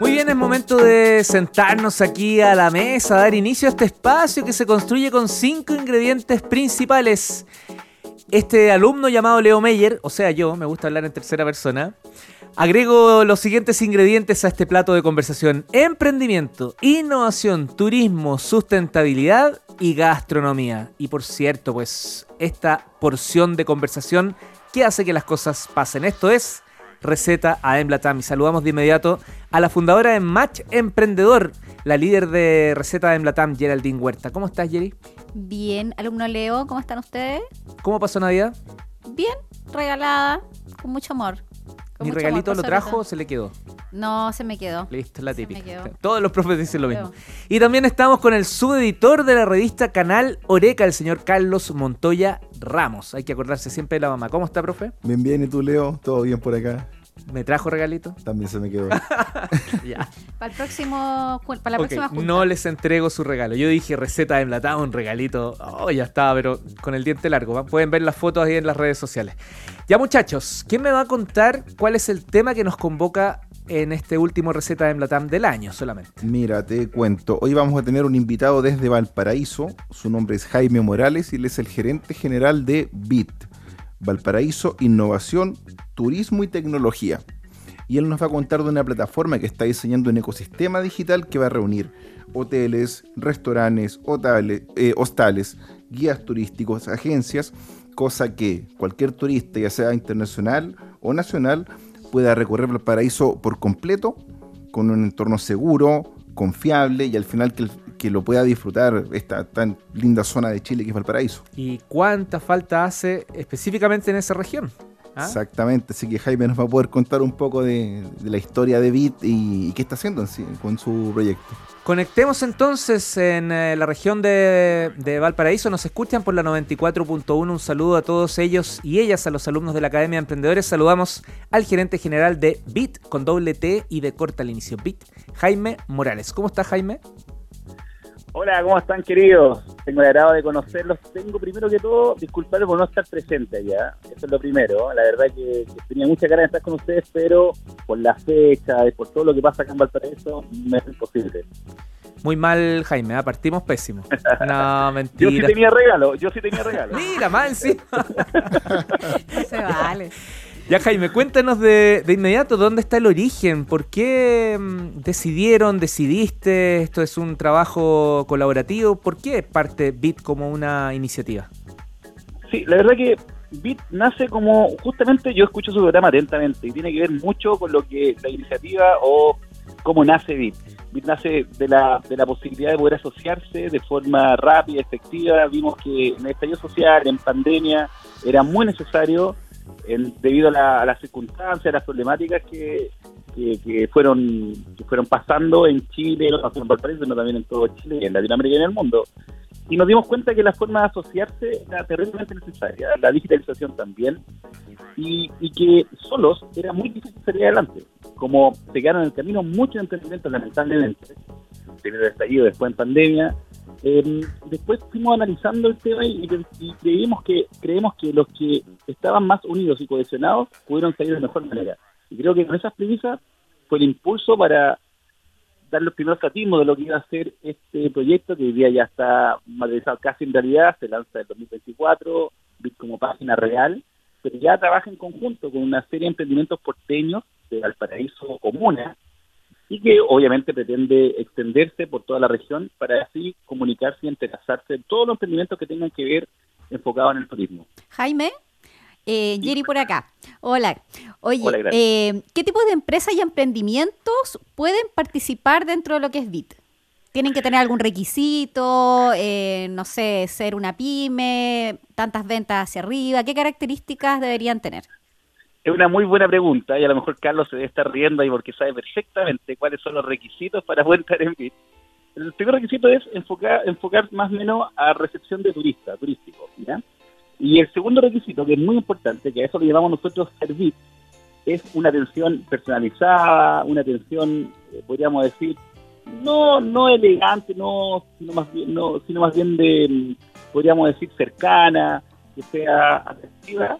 Muy bien, es momento de sentarnos aquí a la mesa, dar inicio a este espacio que se construye con cinco ingredientes principales. Este alumno llamado Leo Meyer, o sea yo, me gusta hablar en tercera persona, agrego los siguientes ingredientes a este plato de conversación. Emprendimiento, innovación, turismo, sustentabilidad y gastronomía. Y por cierto, pues esta porción de conversación que hace que las cosas pasen. Esto es receta a Emblatam. Y saludamos de inmediato a la fundadora de Match Emprendedor, la líder de receta de Emblatam, Geraldine Huerta. ¿Cómo estás, Jerry? Bien, alumno Leo, ¿cómo están ustedes? ¿Cómo pasó Navidad? Bien, regalada, con mucho amor. ¿Mi regalito amor, lo trajo o se le quedó? No, se me quedó. Listo, la típica. Todos los profes dicen lo mismo. Y también estamos con el subeditor de la revista Canal Oreca, el señor Carlos Montoya Ramos. Hay que acordarse siempre de la mamá. ¿Cómo está, profe? Bien, bien, ¿y tú, Leo? ¿Todo bien por acá? ¿Me trajo regalito? También se me quedó. ya. Para el próximo, para la próxima junta. no les entrego su regalo. Yo dije receta de enlatado, un regalito. Oh, ya estaba, pero con el diente largo. ¿va? Pueden ver las fotos ahí en las redes sociales. Ya, muchachos, ¿quién me va a contar cuál es el tema que nos convoca en este último receta de Emblatam del año solamente? Mira, te cuento. Hoy vamos a tener un invitado desde Valparaíso. Su nombre es Jaime Morales y él es el gerente general de BIT. Valparaíso, Innovación, Turismo y Tecnología. Y él nos va a contar de una plataforma que está diseñando un ecosistema digital que va a reunir hoteles, restaurantes, hotales, eh, hostales, guías turísticos, agencias, cosa que cualquier turista, ya sea internacional o nacional, pueda recorrer Valparaíso por completo, con un entorno seguro, confiable y al final que, el- que lo pueda disfrutar esta tan linda zona de Chile que es Valparaíso. ¿Y cuánta falta hace específicamente en esa región? ¿Ah? Exactamente, así que Jaime nos va a poder contar un poco de, de la historia de Bit y, y qué está haciendo en sí, con su proyecto. Conectemos entonces en eh, la región de, de Valparaíso. Nos escuchan por la 94.1. Un saludo a todos ellos y ellas, a los alumnos de la Academia de Emprendedores. Saludamos al gerente general de BIT con doble T y de corta al inicio. BIT, Jaime Morales. ¿Cómo está Jaime? Hola, ¿cómo están queridos? Tengo el agrado de conocerlos. Tengo primero que todo, disculparme por no estar presente allá. Eso es lo primero. La verdad que, que tenía mucha ganas de estar con ustedes, pero por la fecha y por todo lo que pasa acá en Valparaíso, me es imposible. Muy mal, Jaime. ¿ah? Partimos pésimo. No, Yo sí mentira. tenía regalo, yo sí tenía regalo. Mira, mal encima. No se vale. Ya, Jaime, cuéntanos de, de inmediato dónde está el origen, por qué mm, decidieron, decidiste, esto es un trabajo colaborativo, por qué parte BIT como una iniciativa. Sí, la verdad que Bit nace como, justamente yo escucho su programa atentamente y tiene que ver mucho con lo que la iniciativa o cómo nace Bit. Bit nace de la, de la posibilidad de poder asociarse de forma rápida, efectiva. Vimos que en el estallido social, en pandemia, era muy necesario en- debido a, la- las circunstancias, a las problemáticas que, que, que fueron que fueron pasando en Chile, no solo en Valparaíso, sino también en todo Chile, en Latinoamérica y en el mundo y nos dimos cuenta que la forma de asociarse era terriblemente necesaria, la digitalización también, y, y que solos era muy difícil salir adelante. Como se quedaron en el camino muchos emprendimientos, lamentablemente, primero el estallido, después en pandemia, eh, después fuimos analizando el tema y, creímos que creemos que los que estaban más unidos y cohesionados pudieron salir de mejor manera. Y creo que con esas premisas fue el impulso para dar los primeros tratismos de lo que iba a ser este proyecto, que hoy día ya está materializado casi en realidad, se lanza en 2024, Bit como página real, pero ya trabaja en conjunto con una serie de emprendimientos porteños de Valparaíso Comuna, y que obviamente pretende extenderse por toda la región para así comunicarse y entrelazarse en todos los emprendimientos que tengan que ver enfocados en el turismo. Jaime, eh, Jerry por acá. Hola. Oye, Hola, eh, ¿qué tipo de empresas y emprendimientos pueden participar dentro de lo que es BIT? ¿Tienen que tener algún requisito? eh, no sé, ser una pyme, tantas ventas hacia arriba. ¿Qué características deberían tener? Es una muy buena pregunta y a lo mejor Carlos se debe estar riendo ahí porque sabe perfectamente cuáles son los requisitos para poder entrar en BIT. El primer requisito es enfocar, más o menos a recepción de turistas, turísticos, ¿ya? Y el segundo requisito, que es muy importante, que a eso lo llamamos nosotros servir, es una atención personalizada, una atención, eh, podríamos decir, no no elegante, no sino más bien, no, sino más bien de, mm, podríamos decir, cercana, que sea atractiva,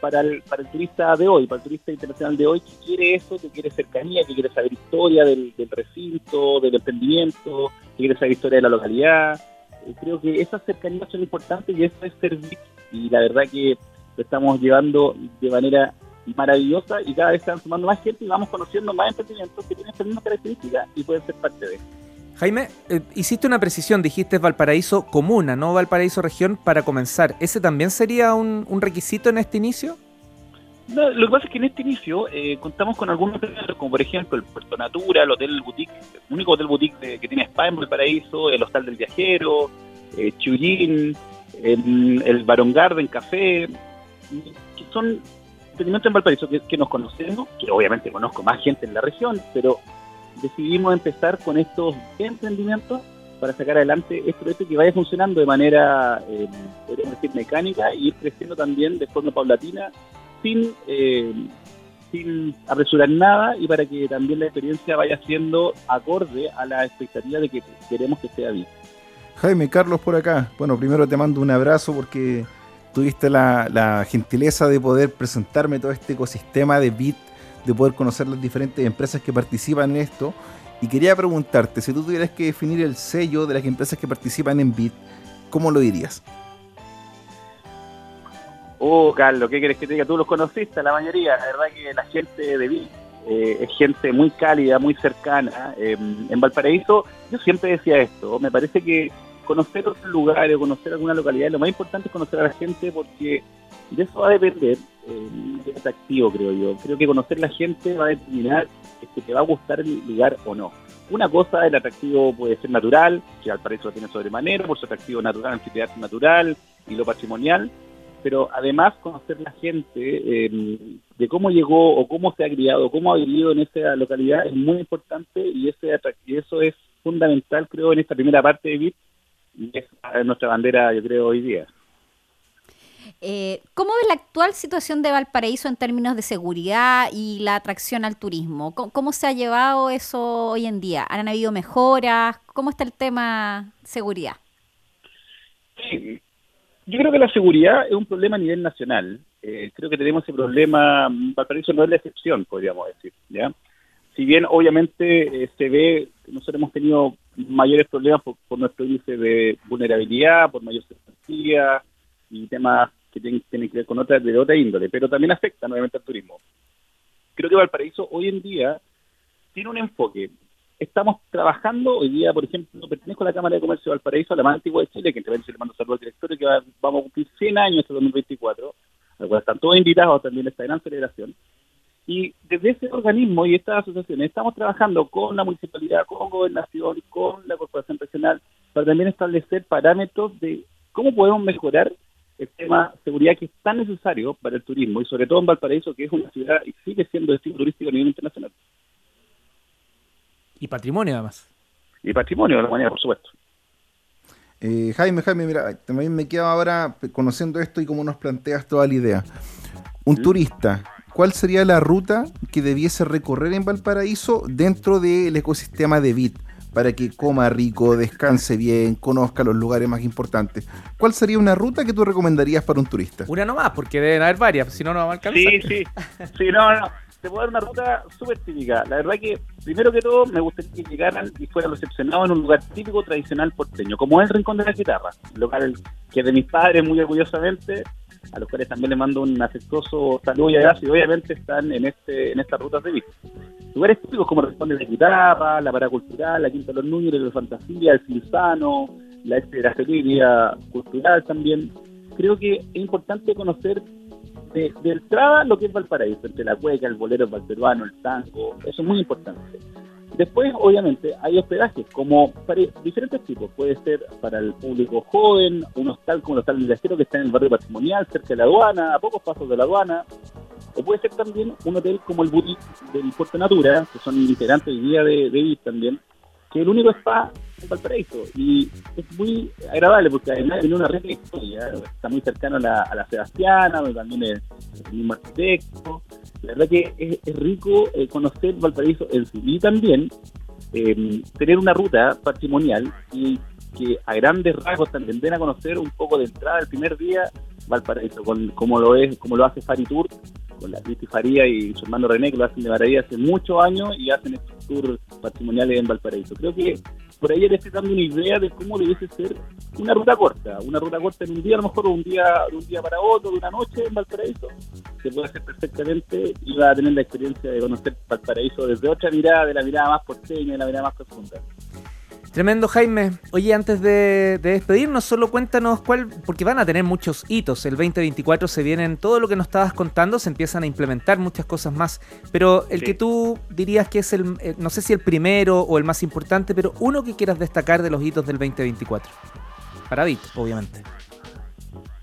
para el, para el turista de hoy, para el turista internacional de hoy, que quiere eso, que quiere cercanía, que quiere saber historia del, del recinto, del emprendimiento, que quiere saber historia de la localidad. Eh, creo que esas cercanías son importantes y eso es servir. Y la verdad que lo estamos llevando de manera maravillosa y cada vez están sumando más gente y vamos conociendo más emprendimientos que tienen estas mismas características y pueden ser parte de eso. Jaime, eh, hiciste una precisión, dijiste Valparaíso comuna, no Valparaíso región para comenzar. ¿Ese también sería un, requisito en este inicio? No, lo que pasa es que en este inicio eh, contamos con algunos como por ejemplo el Puerto Natura, el Hotel Boutique, el único hotel boutique que tiene spa en Valparaíso, el Hostal del Viajero, eh, el, Baron Garden Café, que son emprendimientos en Valparaíso que, que nos conocemos, que obviamente conozco más gente en la región, pero decidimos empezar con estos emprendimientos para sacar adelante este proyecto que vaya funcionando de manera, eh, mecánica y creciendo también de forma paulatina sin, eh, sin apresurar nada y para que también la experiencia vaya siendo acorde a la expectativa de que queremos que sea bien. Jaime, Carlos por acá. Bueno, primero te mando un abrazo porque tuviste la, la gentileza de poder presentarme todo este ecosistema de Bit, de poder conocer las diferentes empresas que participan en esto. Y quería preguntarte, si tú tuvieras que definir el sello de las empresas que participan en Bit, ¿cómo lo dirías? Oh, Carlos, ¿qué quieres que te diga? Tú los conociste, la mayoría. La verdad que la gente de Vic eh, es gente muy cálida, muy cercana. Eh, en Valparaíso, yo siempre decía esto. Me parece que conocer otros lugares, conocer alguna localidad, lo más importante es conocer a la gente porque de eso va a depender eh, el atractivo, creo yo. Creo que conocer la gente va a determinar si te va a gustar el lugar o no. Una cosa, el atractivo puede ser natural, que Valparaíso lo tiene sobremanera, por su atractivo natural, anfiteatro natural y lo patrimonial, pero además conocer la gente, eh, de cómo llegó o cómo se ha criado, cómo ha vivido en esa localidad es muy importante y, ese y eso es fundamental, creo, en esta primera parte de VIP y es nuestra bandera, yo creo, hoy día. Eh, ¿Cómo ve la actual situación de Valparaíso en términos de seguridad y la atracción al turismo? ¿Cómo, se ha llevado eso hoy en día? ¿Han habido mejoras? ¿Cómo está el tema seguridad? Yo creo que la seguridad es un problema a nivel nacional. Eh, creo que tenemos ese problema, Valparaíso no es la excepción, podríamos decir. ¿ya? Si bien obviamente eh, se ve que nosotros hemos tenido mayores problemas por, por nuestro índice de vulnerabilidad, por mayor cesantía y temas que tienen, que ver con otra, de otra índole, pero también afecta nuevamente al turismo. Creo que Valparaíso hoy en día tiene un enfoque estamos trabajando hoy día, por ejemplo, pertenezco a la Cámara de Comercio de Valparaíso, la más antigua de Chile, que entre le mando saludos al directorio, que va- vamos a cumplir 100 años este 2024, al cual están todos invitados también a esta gran celebración. Y desde ese organismo y estas asociaciones estamos trabajando con la municipalidad, con gobernación, con la corporación regional, para también establecer parámetros de cómo podemos mejorar el tema de seguridad que es tan necesario para el turismo y sobre todo en Valparaíso, que es una ciudad y sigue siendo destino turístico a nivel internacional. Y patrimonio además. Y patrimonio de la manera, por supuesto. Eh, Jaime, Jaime, mira, también me quedo ahora conociendo esto y cómo nos planteas toda la idea. Un turista, ¿cuál sería la ruta que debiese recorrer en Valparaíso dentro del ecosistema de Bit? Para que coma rico, descanse bien, conozca los lugares más importantes. ¿Cuál sería una ruta que tú recomendarías para un turista? Una nomás, porque deben haber varias, si no, no vamos a alcanzar. Sí, sí. Sí, no, no. Te puedo dar una ruta súper típica. La verdad que, primero que todo, me gustaría que llegaran y fueran recepcionados en un lugar típico tradicional porteño, como es el Rincón de la Guitarra, local que es de mis padres muy orgullosamente, a los cuales también les mando un afectuoso saludo y abrazo, y obviamente están en este en estas rutas de vista. Lugares típicos como Rincón de Guitarra, la Parada Cultural, la Quinta de los Núñez, la Fantasía, el Cinzano, la Feria Cultural también. Creo que es importante conocer de, de entrada lo que es Valparaíso, entre la cueca, el bolero valperuano, el tango, eso es muy importante. Después, obviamente, hay hospedajes como para diferentes tipos. Puede ser para el público joven, un hostal como el Hostal Viajero que está en el barrio patrimonial, cerca de la aduana, a pocos pasos de la aduana. O puede ser también un hotel como el Boutique del Puerto Natura, que son integrantes hoy día de, de BIS también, que el único spa en Valparaíso. Y es muy agradable porque además tiene una red de historia, está muy cercano a la, a la Sebastiana, donde también es el mismo arquitecto. La verdad que es, es rico eh, conocer Valparaíso en sí y también eh, tener una ruta patrimonial y que a grandes rasgos den a conocer un poco de entrada el primer día Valparaíso, con, como lo es, como lo hace Faritur, con la Cristi Faría y su hermano René, que lo hacen de maravilla hace muchos años y hacen estos tours patrimoniales en Valparaíso. Creo que por ahí le estoy dando una idea de cómo debiese ser una ruta corta, una ruta corta en un día, a lo mejor un día, de un día para otro, de una noche en Valparaíso, se puede hacer perfectamente y va a tener la experiencia de conocer Valparaíso desde otra mirada, de la mirada más porteña, de la mirada más profunda. Tremendo, Jaime. Oye, antes de, de, despedirnos, solo cuéntanos cuál, porque van a tener muchos hitos. El 2024 se vienen, todo lo que nos estabas contando, se empiezan a implementar muchas cosas más. Pero el Sí. que tú dirías que es el, eh, no sé si el primero o el más importante, pero uno que quieras destacar de los hitos del 2024. Para Bit, obviamente.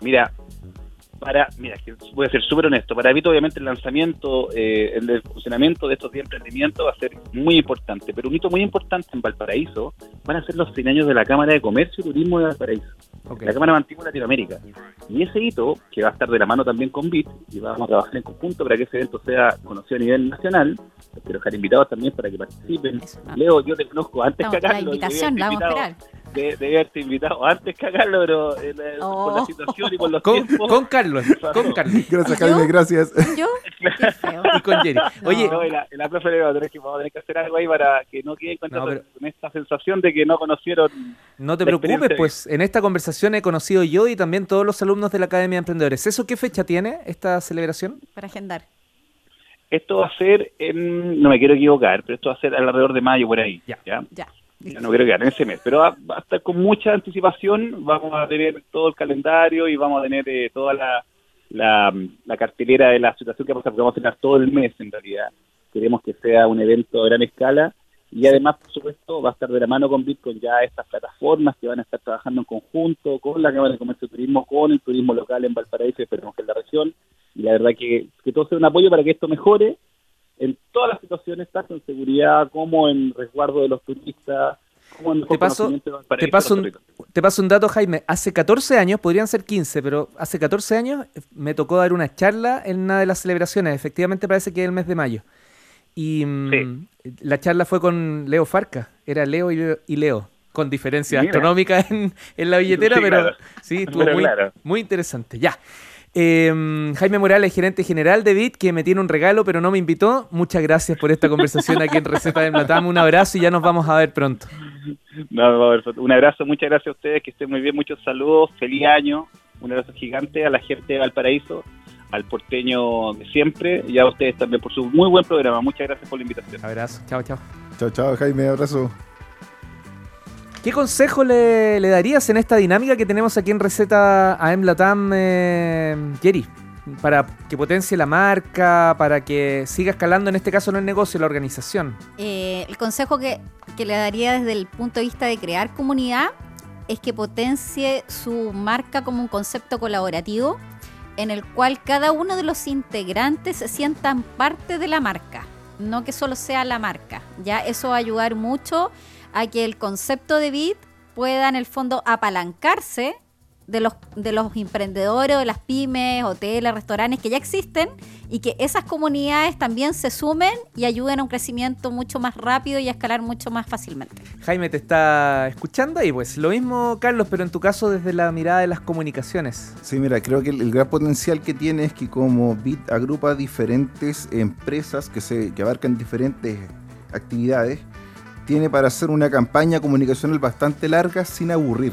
Mira, para, mira, que voy a ser súper honesto, para Vito obviamente el lanzamiento, eh, el, funcionamiento de estos 10 emprendimientos va a ser muy importante, pero un hito muy importante en Valparaíso van a ser los 100 años de la Cámara de Comercio y Turismo de Valparaíso, la Cámara antigua de Latinoamérica. Y ese hito, que va a estar de la mano también con BIT, y vamos a trabajar en conjunto para que ese evento sea conocido a nivel nacional, quiero dejar invitados también para que participen. Eso. Leo, yo te conozco antes que con la invitación, la vamos a esperar. De- Debí haberte invitado antes que a Carlos, pero eh, la- por la Oh. situación y por los Con, tiempos. con Carlos, con Carlos Gracias, ¿Yo? Jaime, gracias. ¿Yo? Qué feo. y con Jerry. Oye, No, y la, y la profe le va a tener que, vamos a tener que hacer algo ahí para que no queden con, No, pero- con esta sensación de que no conocieron. No te preocupes, pues en esta conversación he conocido yo y también todos los alumnos de la Academia de Emprendedores. ¿Eso qué fecha tiene esta celebración? Para agendar. Esto va a ser en. No me quiero equivocar, pero esto va a ser alrededor de mayo por ahí. Ya. ¿ya? Ya. Ya no quiero quedar en ese mes, pero va, va a estar con mucha anticipación. Vamos a tener todo el calendario y vamos a tener eh, toda la, la, la cartelera de la situación que va a pasar, porque vamos a tener todo el mes en realidad. Queremos que sea un evento de gran escala y además, por supuesto, va a estar de la mano con Bitcoin ya estas plataformas que van a estar trabajando en conjunto con la Cámara de Comercio y Turismo, con el turismo local en Valparaíso y esperemos que en la región. Y la verdad que, que todo sea un apoyo para que esto mejore en todas las situaciones, tanto en seguridad como en resguardo de los turistas, como en Te paso- Te paso, un, los territorios. te paso un dato, Jaime. Hace 14 años, podrían ser 15, pero hace 14 años me tocó dar una charla en una de las celebraciones. Efectivamente parece que es el mes de mayo. Y mm, la charla fue con Leo Farca. Era Leo y Leo, con diferencias astronómicas en, en la billetera, Sí, pero claro. sí, estuvo Pero muy, claro. muy interesante. Ya. Eh, Jaime Morales, gerente general de BIT, que me tiene un regalo, pero no me invitó. Muchas gracias por esta conversación aquí en Receta del Matam. Un abrazo y ya nos vamos a ver pronto. No, perfecto. un abrazo, muchas gracias a ustedes, que estén muy bien, muchos saludos, feliz año, un abrazo gigante a la gente de Valparaíso, al porteño de siempre y a ustedes también por su muy buen programa. Muchas gracias por la invitación. Abrazo. Chao, chao. Chao, chao, Jaime, abrazo. ¿Qué consejo le, darías en esta dinámica que tenemos aquí en Receta AM Latam, eh? Para que potencie la marca, para que siga escalando, en este caso no el negocio, la organización. Eh, el consejo que, que le daría desde el punto de vista de crear comunidad es que potencie su marca como un concepto colaborativo en el cual cada uno de los integrantes se sientan parte de la marca, no que solo sea la marca. Ya eso va a ayudar mucho a que el concepto de Bit pueda en el fondo apalancarse de los, de los emprendedores, de las pymes, hoteles, restaurantes que ya existen y que esas comunidades también se sumen y ayuden a un crecimiento mucho más rápido y a escalar mucho más fácilmente. Jaime te está escuchando y pues lo mismo, Carlos, pero en tu caso desde la mirada de las comunicaciones. Sí, mira, creo que el, el gran potencial que tiene es que como BIT agrupa diferentes empresas que, se, que abarcan diferentes actividades, tiene para hacer una campaña comunicacional bastante larga sin aburrir.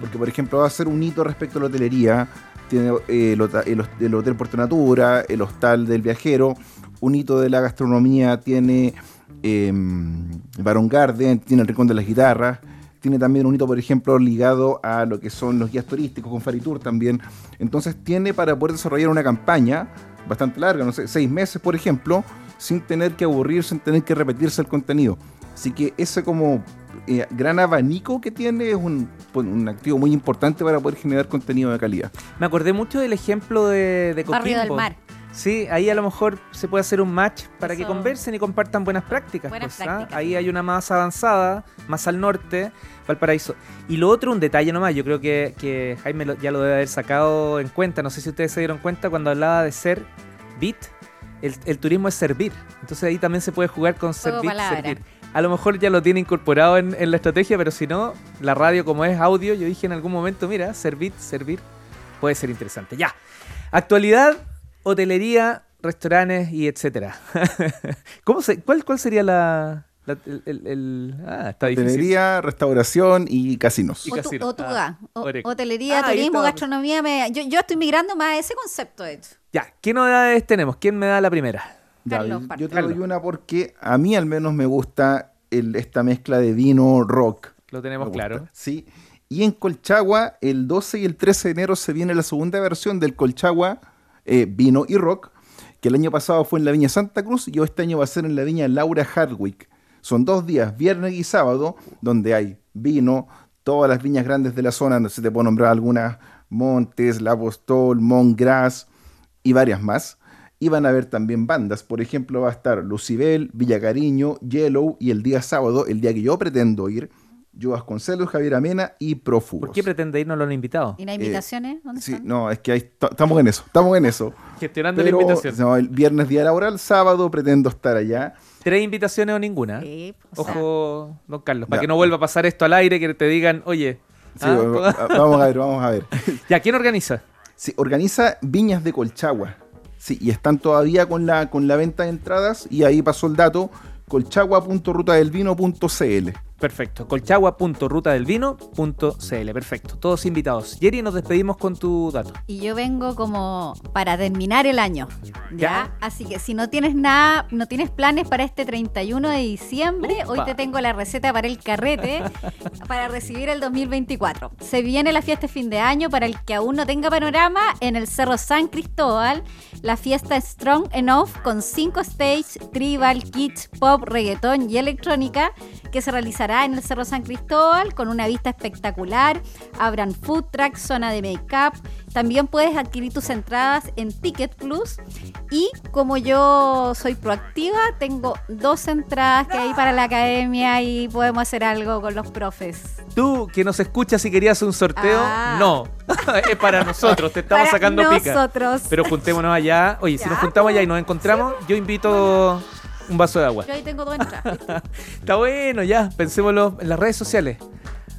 Porque, por ejemplo, va a ser un hito respecto a la hotelería, tiene eh, el, el el Hotel Puerto Natura, el Hostal del Viajero, un hito de la gastronomía tiene eh, Baron Garden, tiene el Rincón de las Guitarras, tiene también un hito, por ejemplo, ligado a lo que son los guías turísticos con Faritur también. Entonces tiene para poder desarrollar una campaña bastante larga, no sé, seis meses, por ejemplo, sin tener que aburrirse, sin tener que repetirse el contenido. Así que ese como eh, gran abanico que tiene es un, pues, un activo muy importante para poder generar contenido de calidad. Me acordé mucho del ejemplo de, de Barrio del. Mar. Sí, ahí a lo mejor se puede hacer un match para que conversen y compartan buenas prácticas. Buenas pues, ¿ah? prácticas. Ahí hay una más avanzada, más al norte, Valparaíso. Y lo otro, un detalle nomás, yo creo que, que Jaime lo- ya lo debe haber sacado en cuenta, no sé si ustedes se dieron cuenta cuando hablaba de ser bit, el, el turismo es servir. Entonces ahí también se puede jugar con Juego servir, palabra. servir. A lo mejor ya lo tiene incorporado en, en la estrategia, pero si no, la radio como es audio, yo dije en algún momento, mira, servir, servir. puede ser interesante. Ya. Actualidad, hotelería, restaurantes y etcétera. ¿Cómo se, cuál, ¿Cuál sería la, la- el, el- el- ah, está difícil. Hotelería, restauración y casinos. Y Otu- casino. Otuga, Ah, hotelería, Ah, turismo, gastronomía. me- yo, yo estoy migrando más a ese concepto, de hecho. Ya, ¿qué novedades tenemos? ¿Quién me da la primera? Carlos, yo- te doy una porque a mí al menos me gusta el- esta mezcla de vino rock. Lo tenemos claro. Sí. Y en Colchagua, el 12 y el 13 de enero se viene la segunda versión del Colchagua eh, Vino y Rock, que el año pasado fue en la Viña Santa Cruz y este año va a ser en la Viña Laura Hardwick. Son dos días, viernes y sábado, donde hay vino, todas las viñas grandes de la zona, no sé si te puedo nombrar algunas, Montes, La Apostol, Montgras y varias más. Y van a haber también bandas, por ejemplo va a estar Lucibel, Villa Cariño, Yellow y el día sábado, el día que yo pretendo ir, yo Vasconcelos, Javier Amena y Prófugos. ¿Por qué pretende ir? No lo han invitado. ¿Y las invitaciones? ¿Dónde Eh, Sí, están? no, es que ahí estamos en eso, estamos en eso. Gestionando Pero, la invitación. no, el viernes día laboral, sábado pretendo estar allá. ¿Tres invitaciones o ninguna? Sí, sea, Ojo, don Carlos, para Ya. que no vuelva a pasar esto al aire, que te digan, oye. Sí, ah, va- va- vamos a ver, vamos a ver. ya, ¿quién organiza? Sí, organiza Viñas de Colchagua. Sí, y están todavía con la, con la venta de entradas y ahí pasó el dato, colchagua.rutadelvino.cl. Perfecto. Colchagua.rutadelvino.cl. Perfecto. Todos invitados. Jerry, nos despedimos con tu dato. Y yo vengo como para terminar el año. ¿ya? Ya. Así que si no tienes nada, no tienes planes para este 31 de diciembre, Upa. hoy te tengo la receta para el carrete para recibir el 2024. Se viene la fiesta de fin de año para el que aún no tenga panorama en el Cerro San Cristóbal. La fiesta Strong Enough con 5 stage, tribal, kitsch, pop, reggaetón y electrónica que se realizará en el Cerro San Cristóbal con una vista espectacular. Habrán food trucks, zona de make-up. También puedes adquirir tus entradas en Ticket Plus. Y como yo soy proactiva, tengo dos entradas que hay para la academia y podemos hacer algo con los profes. Tú, que nos escuchas y querías un sorteo, Ah. no. es para nosotros, te estamos Para sacando pica. nosotros. Pero juntémonos allá. Oye, si nos juntamos allá y nos encontramos, yo invito un vaso de agua. Yo ahí tengo dos entradas. Está bueno, ya. Pensémoslo en las redes sociales.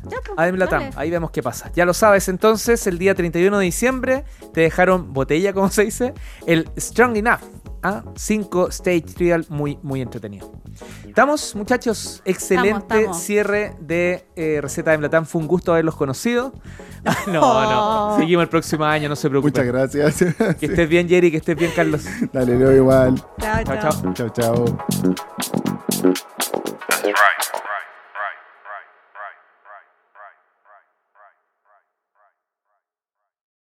Ya, pues, Adem Latam, dale. ahí vemos qué pasa. Ya lo sabes, entonces, el día 31 de diciembre te dejaron botella, como se dice, el Strong Enough. ¿Ah? Cinco stage trial, muy, muy entretenido. ¿Estamos, muchachos? Excelente Estamos, estamos. cierre de eh, Receta de Latam. Fue un gusto haberlos conocido. no, no. Seguimos el próximo año, no se Muchas preocupen. gracias. Que estés bien, Jerry, que estés bien, Carlos. Dale, Leo, igual. Chao, Chao, chao. chao. Chao, chao. That's right.